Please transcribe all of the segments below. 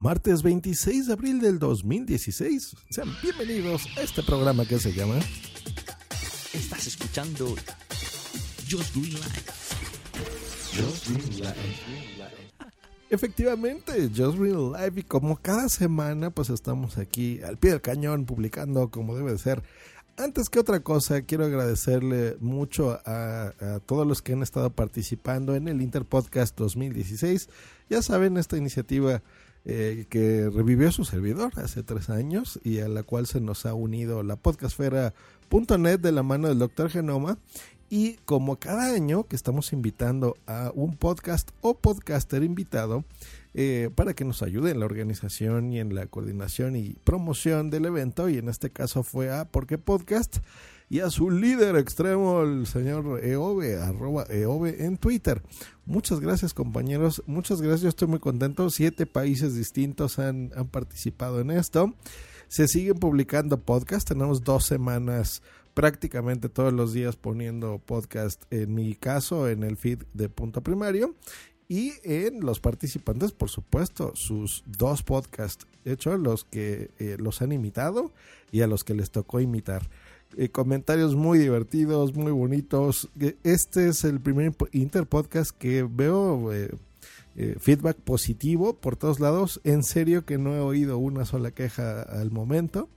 Martes 26 de abril del 2016. Sean bienvenidos a este programa que se llama Estás escuchando Just Green Life. Just Green Life. Efectivamente, Just Real Life y como cada semana pues estamos aquí al pie del cañón publicando como debe de ser. Antes que otra cosa, quiero agradecerle mucho a, a todos los que han estado participando en el Interpodcast 2016. Ya saben, esta iniciativa eh, que revivió su servidor hace tres años y a la cual se nos ha unido la podcastfera.net de la mano del Dr. Genoma. Y como cada año que estamos invitando a un podcast o podcaster invitado eh, para que nos ayude en la organización y en la coordinación y promoción del evento, y en este caso fue a Porque Podcast y a su líder extremo, el señor Eove, arroba Eove en Twitter. Muchas gracias compañeros, muchas gracias, yo estoy muy contento. Siete países distintos han, participado en esto. Se siguen publicando podcasts, tenemos dos semanas prácticamente todos los días poniendo podcast, en mi caso, en el feed de punto primario. Y en los participantes, por supuesto, sus dos podcasts hechos, los que eh, los han imitado y a los que les tocó imitar. Eh, comentarios muy divertidos, muy bonitos. Eh, Este es el primer interpodcast que veo eh, feedback positivo por todos lados. En serio que no he oído una sola queja al momento.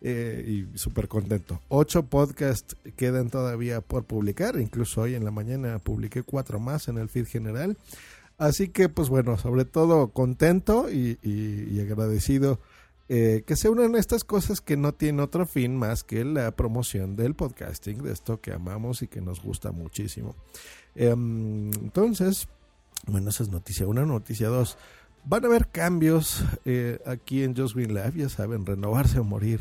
Eh, y súper contento. Ocho podcasts quedan todavía por publicar. Incluso hoy en la mañana publiqué cuatro más en el feed general. Así que, pues bueno, sobre todo contento y, agradecido eh, que se unan estas cosas que no tienen otro fin más que la promoción del podcasting, de esto que amamos y que nos gusta muchísimo. Em, entonces, bueno, esa es noticia una. Noticia dos, van a haber cambios eh, aquí en Just Green Life, ya saben, renovarse o morir.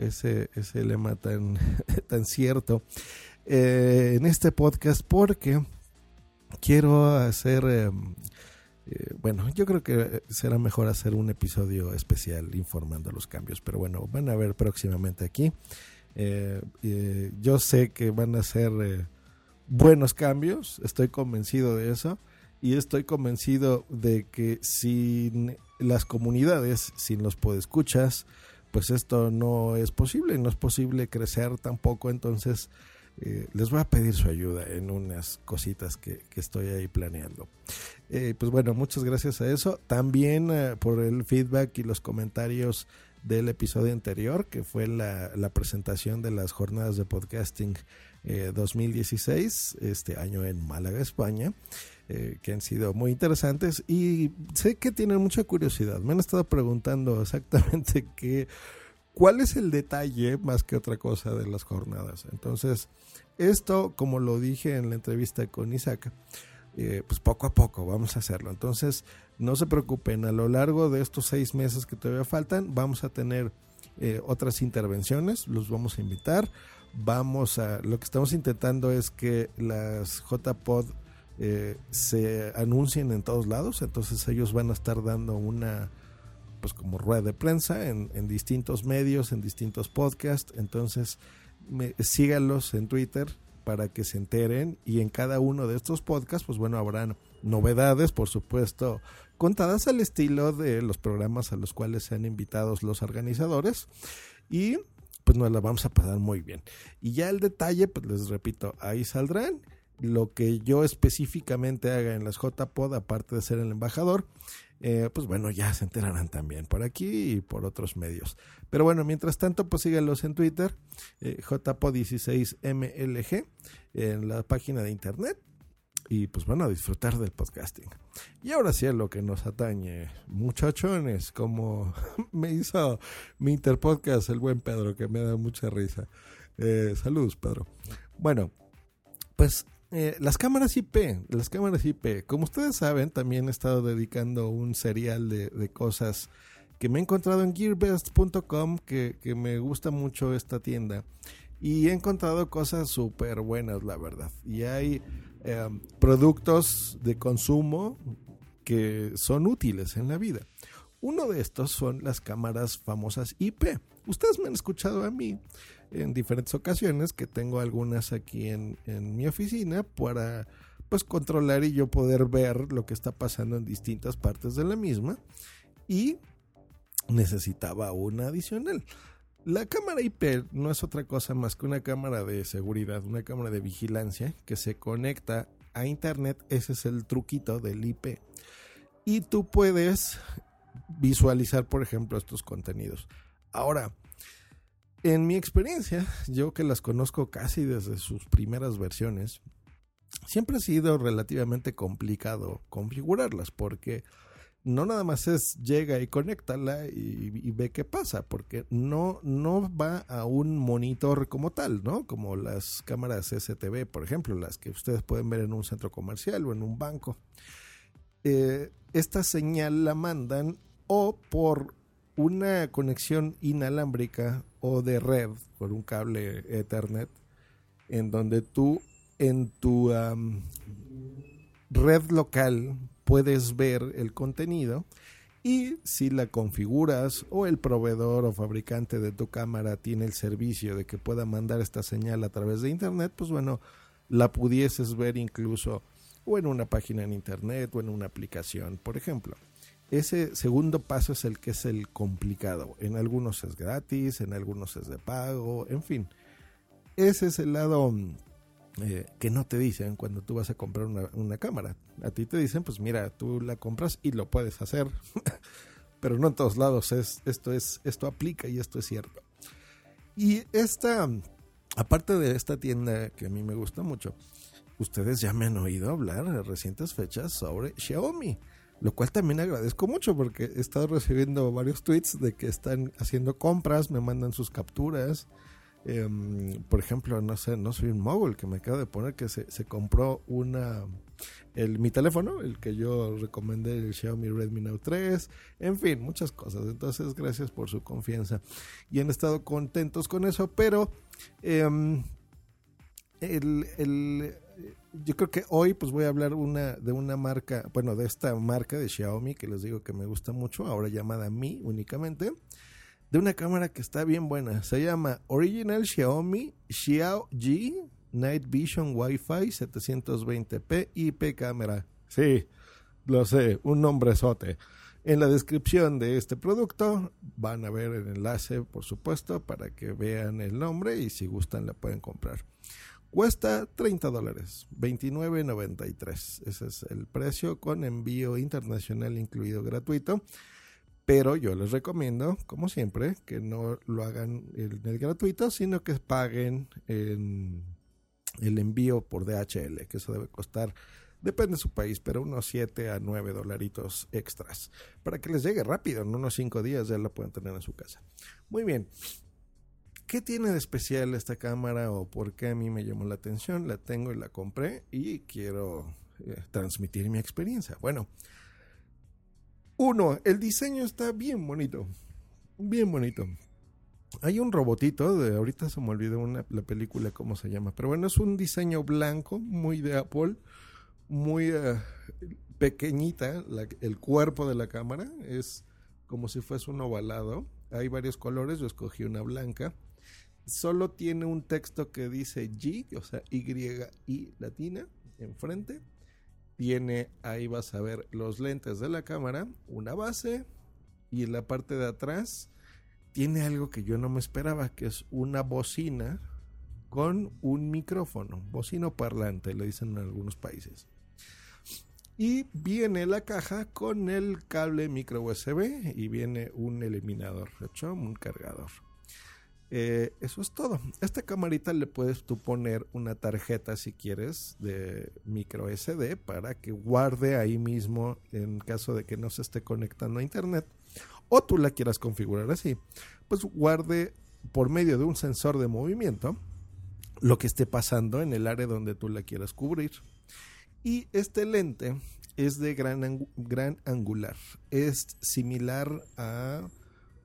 Ese, ese lema tan, tan cierto eh, en este podcast porque quiero hacer eh, eh, bueno, yo creo que será mejor hacer un episodio especial informando los cambios, pero bueno, van a ver próximamente aquí. Yo sé que van a ser buenos cambios, estoy convencido de eso, y estoy convencido de que sin las comunidades, sin los podescuchas, pues esto no es posible, no es posible crecer tampoco, entonces eh, les voy a pedir su ayuda en unas cositas que, que estoy ahí planeando. Eh, pues bueno, muchas gracias a eso. También eh, por el feedback y los comentarios del episodio anterior, que fue la, la presentación de las jornadas de podcasting eh, 2016, este año en Málaga, España, eh, que han sido muy interesantes y sé que tienen mucha curiosidad. Me han estado preguntando exactamente qué, cuál es el detalle más que otra cosa de las jornadas. Entonces, esto, como lo dije en la entrevista con Isaac, eh, pues poco a poco vamos a hacerlo. Entonces, no se preocupen, a lo largo de estos seis meses que todavía faltan, vamos a tener eh, otras intervenciones, los vamos a invitar. Vamos a, lo que estamos intentando es que las JPod eh, se anuncien en todos lados, entonces ellos van a estar dando una, pues como rueda de prensa en, distintos medios, en distintos podcasts, entonces me, síganlos en Twitter para que se enteren y en cada uno de estos podcasts, pues bueno, habrán novedades, por supuesto, contadas al estilo de los programas a los cuales sean invitados los organizadores. Y pues nos la vamos a pasar muy bien. Y ya el detalle, pues les repito, ahí saldrán lo que yo específicamente haga en las JPod, aparte de ser el embajador, eh, pues bueno, ya se enterarán también por aquí y por otros medios. Pero bueno, mientras tanto, pues síganlos en Twitter, eh, JPod16MLG, en la página de internet. Y pues van a disfrutar del podcasting. Y ahora sí a lo que nos atañe, muchachones, como me hizo mi interpodcast el buen Pedro, que me da mucha risa. Eh, saludos, Pedro. Bueno, pues eh, las cámaras IP, las cámaras IP, como ustedes saben, también he estado dedicando un serial de, de cosas que me he encontrado en gearbest.com, que, que me gusta mucho esta tienda. Y he encontrado cosas súper buenas, la verdad. Y hay eh, productos de consumo que son útiles en la vida. Uno de estos son las cámaras famosas IP. Ustedes me han escuchado a mí en diferentes ocasiones que tengo algunas aquí en, en mi oficina para pues controlar y yo poder ver lo que está pasando en distintas partes de la misma y necesitaba una adicional. La cámara IP no es otra cosa más que una cámara de seguridad, una cámara de vigilancia que se conecta a internet. Ese es el truquito del IP. Y tú puedes visualizar, por ejemplo, estos contenidos. Ahora, en mi experiencia, yo que las conozco casi desde sus primeras versiones, siempre ha sido relativamente complicado configurarlas porque no nada más es llega y conéctala y, y, ve qué pasa, porque no, no va a un monitor como tal, ¿no? Como las cámaras STV, por ejemplo, las que ustedes pueden ver en un centro comercial o en un banco. Eh, esta señal la mandan o por una conexión inalámbrica o de red, por un cable Ethernet, en donde tú en tu red local puedes ver el contenido y si la configuras o el proveedor o fabricante de tu cámara tiene el servicio de que pueda mandar esta señal a través de internet, pues bueno, la pudieses ver incluso o en una página en internet o en una aplicación, por ejemplo. Ese segundo paso es el que es el complicado. En algunos es gratis, en algunos es de pago, en fin. Ese es el lado eh, que no te dicen cuando tú vas a comprar una, una, cámara. A ti te dicen, pues mira, tú la compras y lo puedes hacer. Pero no en todos lados es, esto es, esto aplica y esto es cierto. Y esta, aparte de esta tienda que a mí me gusta mucho, ustedes ya me han oído hablar en recientes fechas sobre Xiaomi. Lo cual también agradezco mucho porque he estado recibiendo varios tweets de que están haciendo compras, me mandan sus capturas. Eh, por ejemplo, no sé, no soy un mogul que me acaba de poner que se, compró una el, mi teléfono, el que yo recomendé, el Xiaomi Redmi Note 3, en fin, muchas cosas. Entonces, gracias por su confianza. Y han estado contentos con eso, pero eh, el, el, yo creo que hoy pues voy a hablar de una marca, bueno, de esta marca de Xiaomi que les digo que me gusta mucho, ahora llamada Mi únicamente de una cámara que está bien buena. Se llama Original Xiaomi Xiao G Night Vision Wi-Fi 720p IP cámara. Sí, lo sé, un nombrezote. En la descripción de este producto van a ver el enlace, por supuesto, para que vean el nombre y si gustan la pueden comprar. Cuesta 30 dólares, 29.93. Ese es el precio con envío internacional incluido gratuito. Pero yo les recomiendo, como siempre, que no lo hagan en el gratuito, sino que paguen en el envío por DHL, que eso debe costar, depende de su país, pero unos 7 a 9 dolaritos extras. Para que les llegue rápido, en unos 5 días ya lo pueden tener en su casa. Muy bien. ¿Qué tiene de especial esta cámara o por qué a mí me llamó la atención? La tengo y la compré y quiero eh, transmitir mi experiencia. Bueno, uno, el diseño está bien bonito. Bien bonito. Hay un robotito, de ahorita se me olvidó una, la película cómo se llama, pero bueno, es un diseño blanco, muy de Apple, muy uh, pequeñita, el cuerpo de la cámara es como si fuese un ovalado. Hay varios colores, yo escogí una blanca. Solo tiene un texto que dice G, o sea, Y y latina, enfrente tiene, ahí vas a ver los lentes de la cámara, una base y en la parte de atrás tiene algo que yo no me esperaba, que es una bocina con un micrófono, bocino parlante, le dicen en algunos países. Y viene la caja con el cable micro USB y viene un eliminador, un cargador. Eh, eso es todo. Esta camarita le puedes tú poner una tarjeta si quieres de micro SD para que guarde ahí mismo en caso de que no se esté conectando a internet o tú la quieras configurar así. Pues guarde por medio de un sensor de movimiento lo que esté pasando en el área donde tú la quieras cubrir. Y este lente es de gran, gran angular. Es similar a,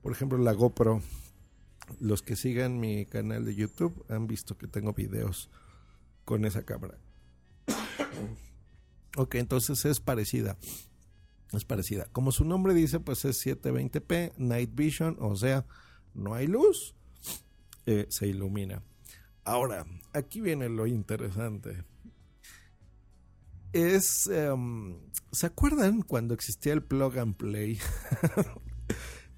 por ejemplo, la GoPro los que sigan mi canal de YouTube han visto que tengo videos con esa cámara. ok, entonces es parecida. Es parecida. Como su nombre dice, pues es 720p, Night Vision, o sea, no hay luz, eh, se ilumina. Ahora, aquí viene lo interesante. es... em, ¿Se acuerdan cuando existía el plug and play?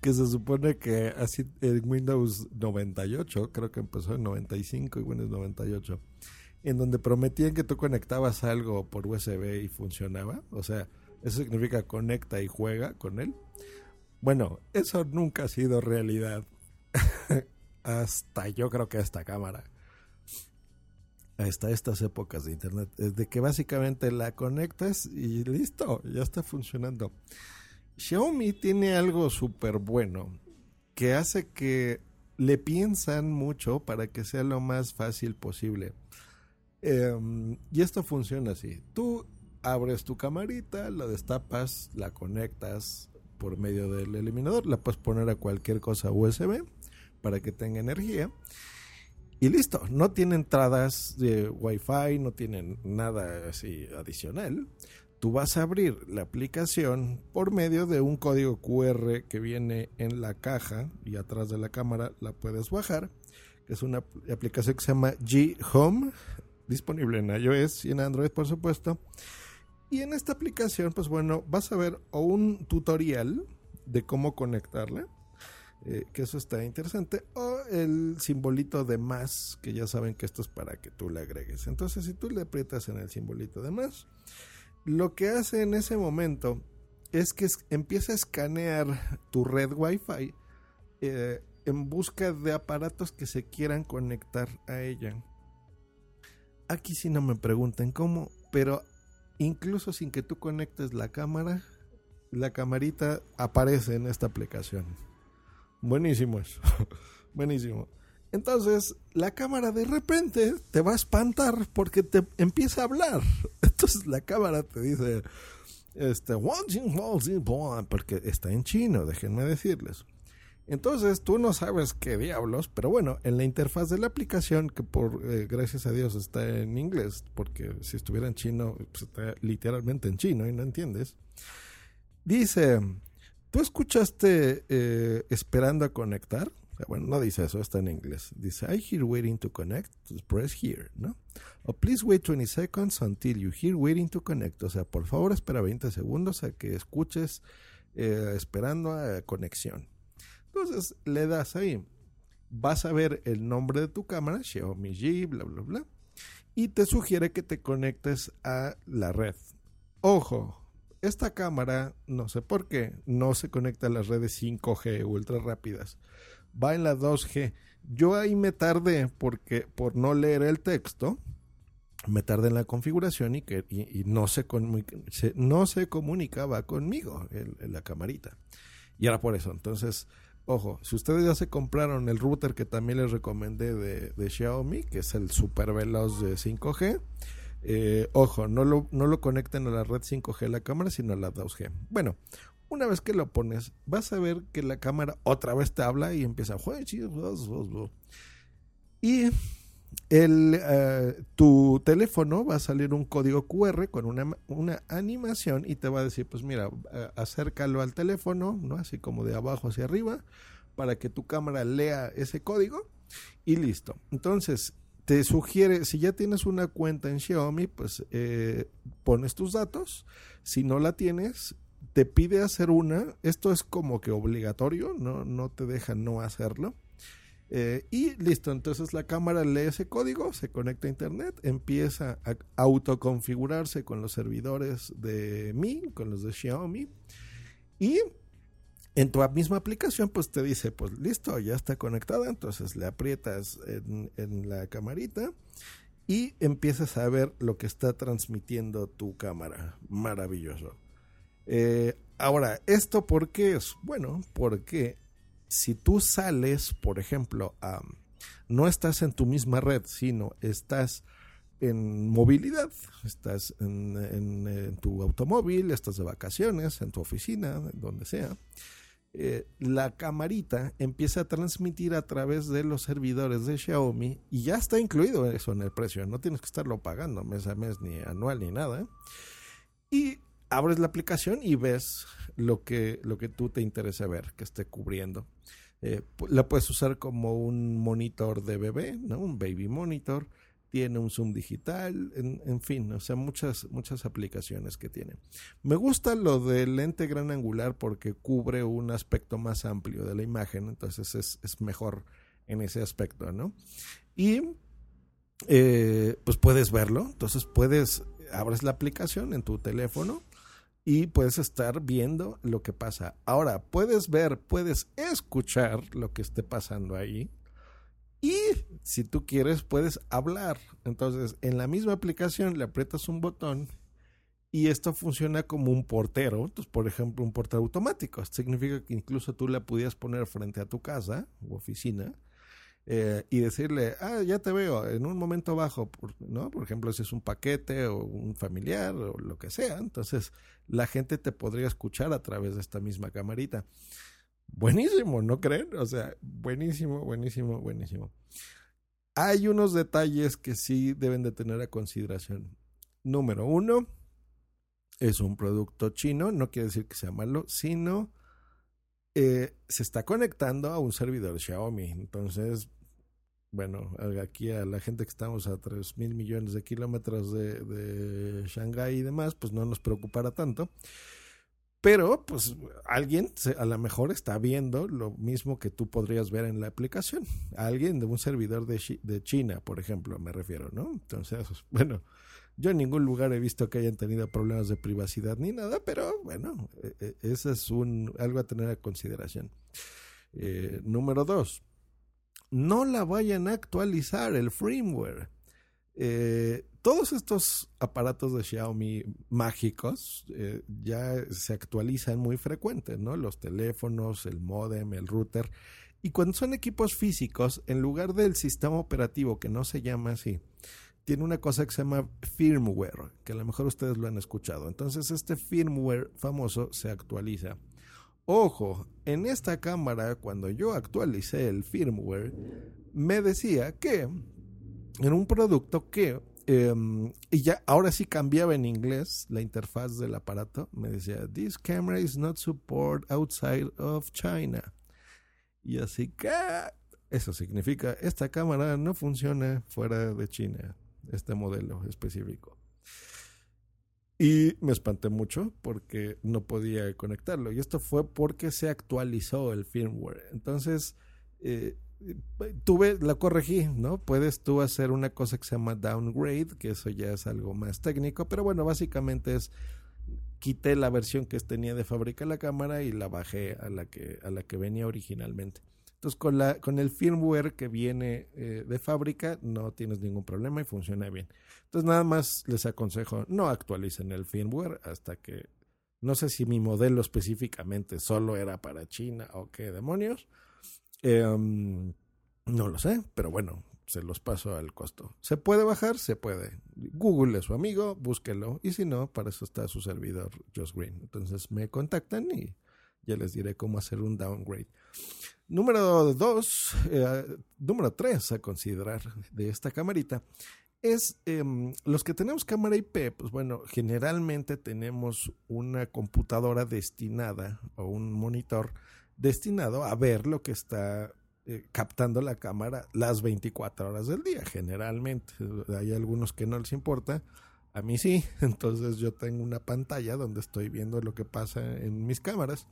que se supone que así en Windows 98, creo que empezó en 95 y Windows 98, en donde prometían que tú conectabas algo por USB y funcionaba. O sea, eso significa conecta y juega con él. Bueno, eso nunca ha sido realidad. hasta yo creo que esta cámara. Hasta estas épocas de internet. Es de que básicamente la conectas y listo, ya está funcionando. Xiaomi tiene algo súper bueno que hace que le piensan mucho para que sea lo más fácil posible. Em, y esto funciona así. Tú abres tu camarita, la destapas, la conectas por medio del eliminador, la puedes poner a cualquier cosa USB para que tenga energía. Y listo, no tiene entradas de Wi-Fi, no tienen nada así adicional. Tú vas a abrir la aplicación por medio de un código QR que viene en la caja y atrás de la cámara la puedes bajar, que es una aplicación que se llama G Home, disponible en iOS y en Android, por supuesto. Y en esta aplicación, pues bueno, vas a ver o un tutorial de cómo conectarla, eh, que eso está interesante, o el simbolito de más, que ya saben que esto es para que tú le agregues. Entonces, si tú le aprietas en el simbolito de más, lo que hace en ese momento es que empieza a escanear tu red Wi-Fi eh, en busca de aparatos que se quieran conectar a ella. Aquí sí no me pregunten cómo, pero incluso sin que tú conectes la cámara, la camarita aparece en esta aplicación. Buenísimo eso. Buenísimo. Entonces, la cámara de repente te va a espantar porque te empieza a hablar. Entonces, la cámara te dice, este, porque está en chino, déjenme decirles. Entonces, tú no sabes qué diablos, pero bueno, en la interfaz de la aplicación, que por eh, gracias a Dios está en inglés, porque si estuviera en chino, pues está literalmente en chino y no entiendes. Dice, ¿tú escuchaste eh, esperando a conectar? Bueno, no dice eso, está en inglés. Dice, I hear waiting to connect, press here, ¿no? O please wait 20 seconds until you hear waiting to connect. O sea, por favor espera 20 segundos a que escuches eh, esperando a conexión. Entonces le das ahí. Vas a ver el nombre de tu cámara, Xiaomi G, bla, bla, bla. Y te sugiere que te conectes a la red. Ojo, esta cámara, no sé por qué, no se conecta a las redes 5G ultra rápidas. Va en la 2G. Yo ahí me tardé porque por no leer el texto, me tardé en la configuración y, que, y, no, se, se- no se comunicaba conmigo el- el- la camarita. Y era por eso. Entonces, ojo, si ustedes ya se compraron el router que también les recomendé de, de Xiaomi, que es el super veloz de 5G, eh, ojo, no lo, no lo conecten a la red 5G la cámara, sino a la 2G. Bueno, una vez que lo pones, vas a ver que la cámara otra vez te habla y empieza. Y el, eh, tu teléfono va a salir un código QR con una, una animación y te va a decir, pues mira, eh, acércalo al teléfono, ¿no? Así como de abajo hacia arriba, para que tu cámara lea ese código y listo. Entonces, te sugiere, si ya tienes una cuenta en Xiaomi, pues eh, pones tus datos. Si no la tienes, te pide hacer una. Esto es como que obligatorio, no, no te deja no hacerlo. Eh, y listo, entonces la cámara lee ese código, se conecta a internet, empieza a autoconfigurarse con los servidores de Mi, con los de Xiaomi. Y en tu misma aplicación, pues te dice, pues listo, ya está conectada. Entonces le aprietas en, en la camarita y empiezas a ver lo que está transmitiendo tu cámara. Maravilloso. Eh, ahora, ¿esto por qué es? Bueno, porque si tú sales, por ejemplo, no estás en tu misma red, sino estás en movilidad, estás en, tu automóvil, estás de vacaciones, en tu oficina, donde sea, eh, la camarita empieza a transmitir a través de los servidores de Xiaomi y ya está incluido eso en el precio, no tienes que estarlo pagando mes a mes ni anual ni nada. Y abres la aplicación y ves lo que, lo que tú te interesa ver, que esté cubriendo. Eh, la puedes usar como un monitor de bebé, ¿no? Un baby monitor. tiene un zoom digital, en, en, fin, o sea, muchas, muchas aplicaciones que tiene. Me gusta lo del lente gran angular porque cubre un aspecto más amplio de la imagen, entonces es, es mejor en ese aspecto, ¿no? Y eh, pues puedes verlo, entonces puedes, abres la aplicación en tu teléfono y puedes estar viendo lo que pasa. Ahora, puedes ver, puedes escuchar lo que esté pasando ahí. Y si tú quieres, puedes hablar. Entonces, en la misma aplicación le aprietas un botón y esto funciona como un portero. Entonces, por ejemplo, un portero automático. Esto significa que incluso tú la pudieras poner frente a tu casa u oficina eh, y decirle, ah, ya te veo en un momento bajo, ¿no? Por ejemplo, si es un paquete o un familiar o lo que sea. Entonces, la gente te podría escuchar a través de esta misma camarita. Buenísimo, ¿no creen? O sea, buenísimo, buenísimo, buenísimo. Hay unos detalles que sí deben de tener a consideración. Número uno, es un producto chino, no quiere decir que sea malo, sino eh, se está conectando a un servidor Xiaomi. Entonces, bueno, aquí a la gente que estamos a 3 mil millones de kilómetros de, de Shanghái y demás, pues no nos preocupará tanto. Pero, pues, alguien a lo mejor está viendo lo mismo que tú podrías ver en la aplicación. Alguien de un servidor de, de China, por ejemplo, me refiero, ¿no? Entonces, bueno, yo en ningún lugar he visto que hayan tenido problemas de privacidad ni nada, pero bueno, e, e, eso es un, algo a tener a consideración. Eh, número dos, no la vayan a actualizar el firmware. Eh, todos estos aparatos de Xiaomi mágicos eh, ya se actualizan muy frecuente, ¿no? Los teléfonos, el modem, el router. Y cuando son equipos físicos, en lugar del sistema operativo, que no se llama así, tiene una cosa que se llama firmware, que a lo mejor ustedes lo han escuchado. Entonces este firmware famoso se actualiza. Ojo, en esta cámara, cuando yo actualicé el firmware, me decía que en un producto que, um, y ya ahora sí cambiaba en inglés la interfaz del aparato, me decía, this camera is not support outside of China. Y así que, eso significa, esta cámara no funciona fuera de China, este modelo específico. Y me espanté mucho porque no podía conectarlo. Y esto fue porque se actualizó el firmware. Entonces, eh, tuve, la corregí, ¿no? Puedes tú hacer una cosa que se llama downgrade, que eso ya es algo más técnico, pero bueno, básicamente es quité la versión que tenía de fábrica la cámara y la bajé a la que, a la que venía originalmente. Entonces, con, la, con el firmware que viene eh, de fábrica, no tienes ningún problema y funciona bien. Entonces, nada más les aconsejo, no actualicen el firmware hasta que, no sé si mi modelo específicamente solo era para China o qué demonios. Em, no lo sé, pero bueno, se los paso al costo. ¿Se puede bajar? Se puede. Google es su amigo, búsquelo. Y si no, para eso está su servidor, Just Green. Entonces me contactan y ya les diré cómo hacer un downgrade. Número dos, eh, número tres a considerar de esta camarita es em, los que tenemos cámara IP, pues bueno, generalmente tenemos una computadora destinada o un monitor destinado a ver lo que está eh, captando la cámara las 24 horas del día, generalmente. Hay algunos que no les importa, a mí sí, entonces yo tengo una pantalla donde estoy viendo lo que pasa en mis cámaras.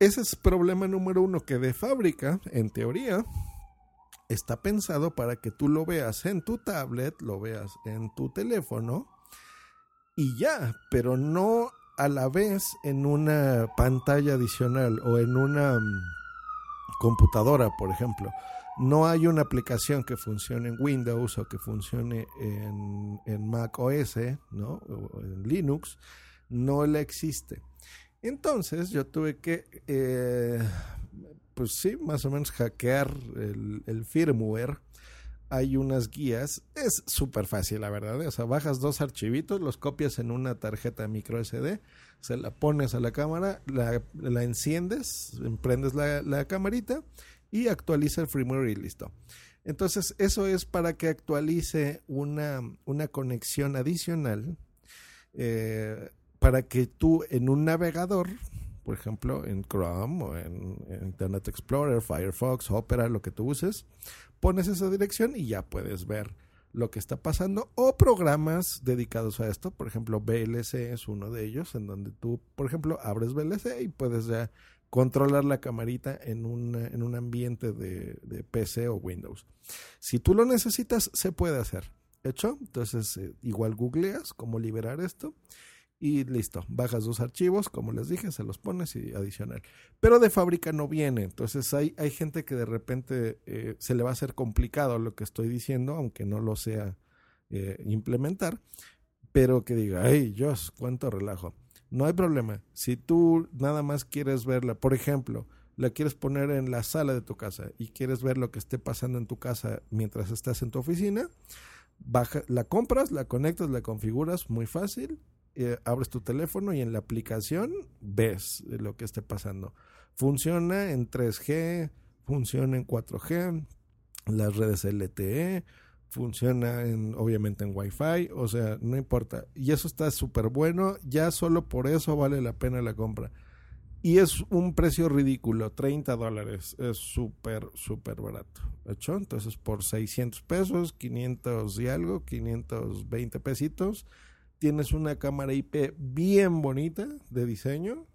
Ese es problema número uno que de fábrica, en teoría, está pensado para que tú lo veas en tu tablet, lo veas en tu teléfono y ya, pero no a la vez en una pantalla adicional o en una mm, computadora, por ejemplo. No hay una aplicación que funcione en Windows o que funcione en, Mac OS, ¿no? O en Linux. No la existe. Entonces yo tuve que, eh, pues sí, más o menos hackear el, firmware. Hay unas guías, es súper fácil, la verdad. O sea, bajas dos archivitos, los copias en una tarjeta micro SD, se la pones a la cámara, la, la enciendes, emprendes la, la camarita y actualiza el firmware y listo. Entonces, eso es para que actualice una, una conexión adicional eh, para que tú en un navegador, por ejemplo, en Chrome o en, Internet Explorer, Firefox, Opera, lo que tú uses, pones esa dirección y ya puedes ver lo que está pasando o programas dedicados a esto. Por ejemplo, VLC es uno de ellos, en donde tú, por ejemplo, abres VLC y puedes ya controlar la camarita en un, en un ambiente de, de PC o Windows. Si tú lo necesitas, se puede hacer. ¿Hecho? Entonces, eh, igual googleas cómo liberar esto y listo. Bajas dos archivos, como les dije, se los pones y adicional. Pero de fábrica no viene. Entonces, hay, hay gente que de repente eh, se le va a hacer complicado lo que estoy diciendo, aunque no lo sea eh, implementar. Pero que diga, ay, Dios, cuánto relajo. No hay problema. Si tú nada más quieres verla, por ejemplo, la quieres poner en la sala de tu casa y quieres ver lo que esté pasando en tu casa mientras estás en tu oficina, baja, la compras, la conectas, la configuras, muy fácil, eh, abres tu teléfono y en la aplicación ves lo que esté pasando. Funciona en 3G, funciona en 4G, las redes LTE, funciona en, obviamente en Wi-Fi, o sea, no importa. Y eso está súper bueno, ya solo por eso vale la pena la compra. Y es un precio ridículo, 30 dólares. Es súper, súper barato. ¿Hecho? Entonces por 600 pesos, 500 y algo, 520 pesitos, tienes una cámara IP bien bonita de diseño.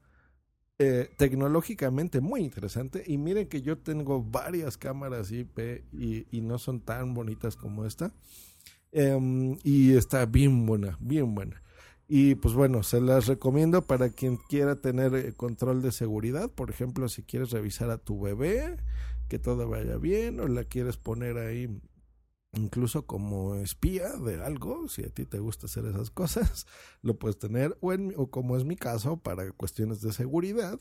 eh, tecnológicamente muy interesante. Y miren que yo tengo varias cámaras IP y, no son tan bonitas como esta. Em, y está bien buena, bien buena. Y pues bueno, se las recomiendo para quien quiera tener eh, control de seguridad. Por ejemplo, si quieres revisar a tu bebé, que todo vaya bien, o la quieres poner ahí incluso como espía de algo, si a ti te gusta hacer esas cosas, lo puedes tener, o, como es mi caso, para cuestiones de seguridad,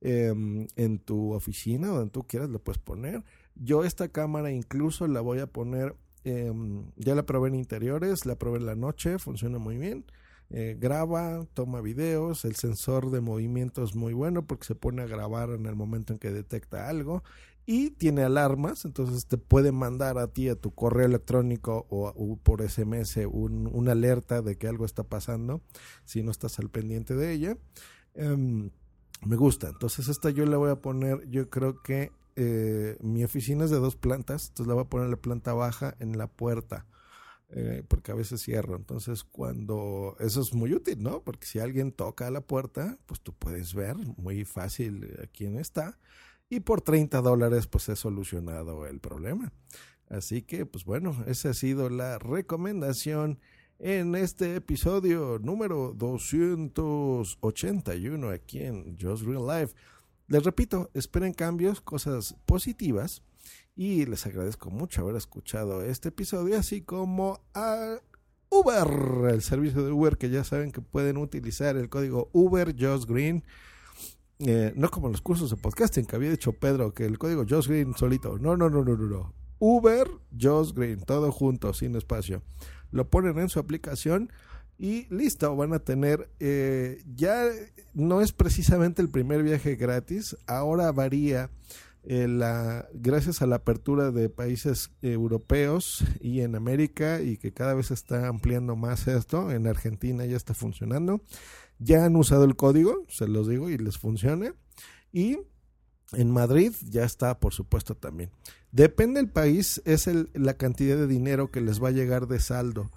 em, en tu oficina, donde tú quieras, lo puedes poner. Yo esta cámara incluso la voy a poner, em, ya la probé en interiores, la probé en la noche, funciona muy bien. Eh, graba, toma videos, el sensor de movimiento es muy bueno porque se pone a grabar en el momento en que detecta algo y tiene alarmas, entonces te puede mandar a ti a tu correo electrónico o, por SMS un, una alerta de que algo está pasando si no estás al pendiente de ella. Em, me gusta, entonces esta yo la voy a poner, yo creo que eh, mi oficina es de dos plantas, entonces la voy a poner en la planta baja en la puerta. eh, porque a veces cierro. Entonces, cuando eso es muy útil, ¿no? Porque si alguien toca a la puerta, pues tú puedes ver muy fácil eh, quién está. Y por 30 dólares, pues he solucionado el problema. Así que, pues bueno, esa ha sido la recomendación en este episodio número 281 aquí en Just Real Life. Les repito, esperen cambios, cosas positivas y les agradezco mucho haber escuchado este episodio, así como a Uber, el servicio de Uber que ya saben que pueden utilizar el código Uber Just Green. Eh, no como los cursos de podcasting que había dicho Pedro, que el código Just Green solito. No, no, no, no, no. Uber Just Green, todo junto, sin espacio. Lo ponen en su aplicación y listo, van a tener, eh, ya no es precisamente el primer viaje gratis, ahora varía eh, gracias a la apertura de países europeos y en América y que cada vez está ampliando más esto, en Argentina ya está funcionando, ya han usado el código, se los digo, y les funciona, y en Madrid ya está, por supuesto, también. Depende del país, es la cantidad de dinero que les va a llegar de saldo.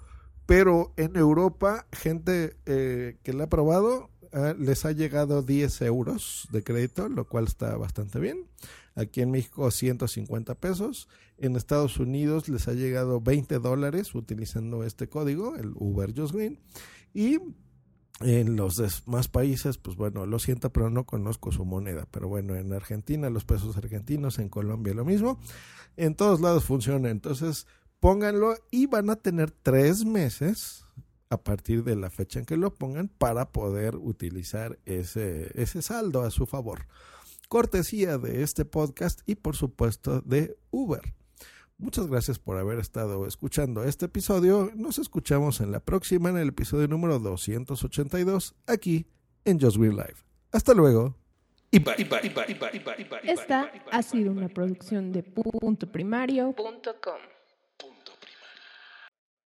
Pero en Europa, gente eh, que la ha probado, eh, les ha llegado 10 euros de crédito, lo cual está bastante bien. Aquí en México 150 pesos. En Estados Unidos les ha llegado 20 dólares utilizando este código, el Uber Just Green. Y en los demás países, pues bueno, lo siento, pero no conozco su moneda. Pero bueno, en Argentina los pesos argentinos, en Colombia lo mismo. En todos lados funciona. Entonces, pónganlo y van a tener tres meses a partir de la fecha en que lo pongan para poder utilizar ese, ese saldo a su favor. Cortesía de este podcast y por supuesto de Uber. Muchas gracias por haber estado escuchando este episodio. Nos escuchamos en la próxima, en el episodio número 282, aquí en Just Green Life. Hasta luego. Esta ha sido una producción de puntoprimario.com.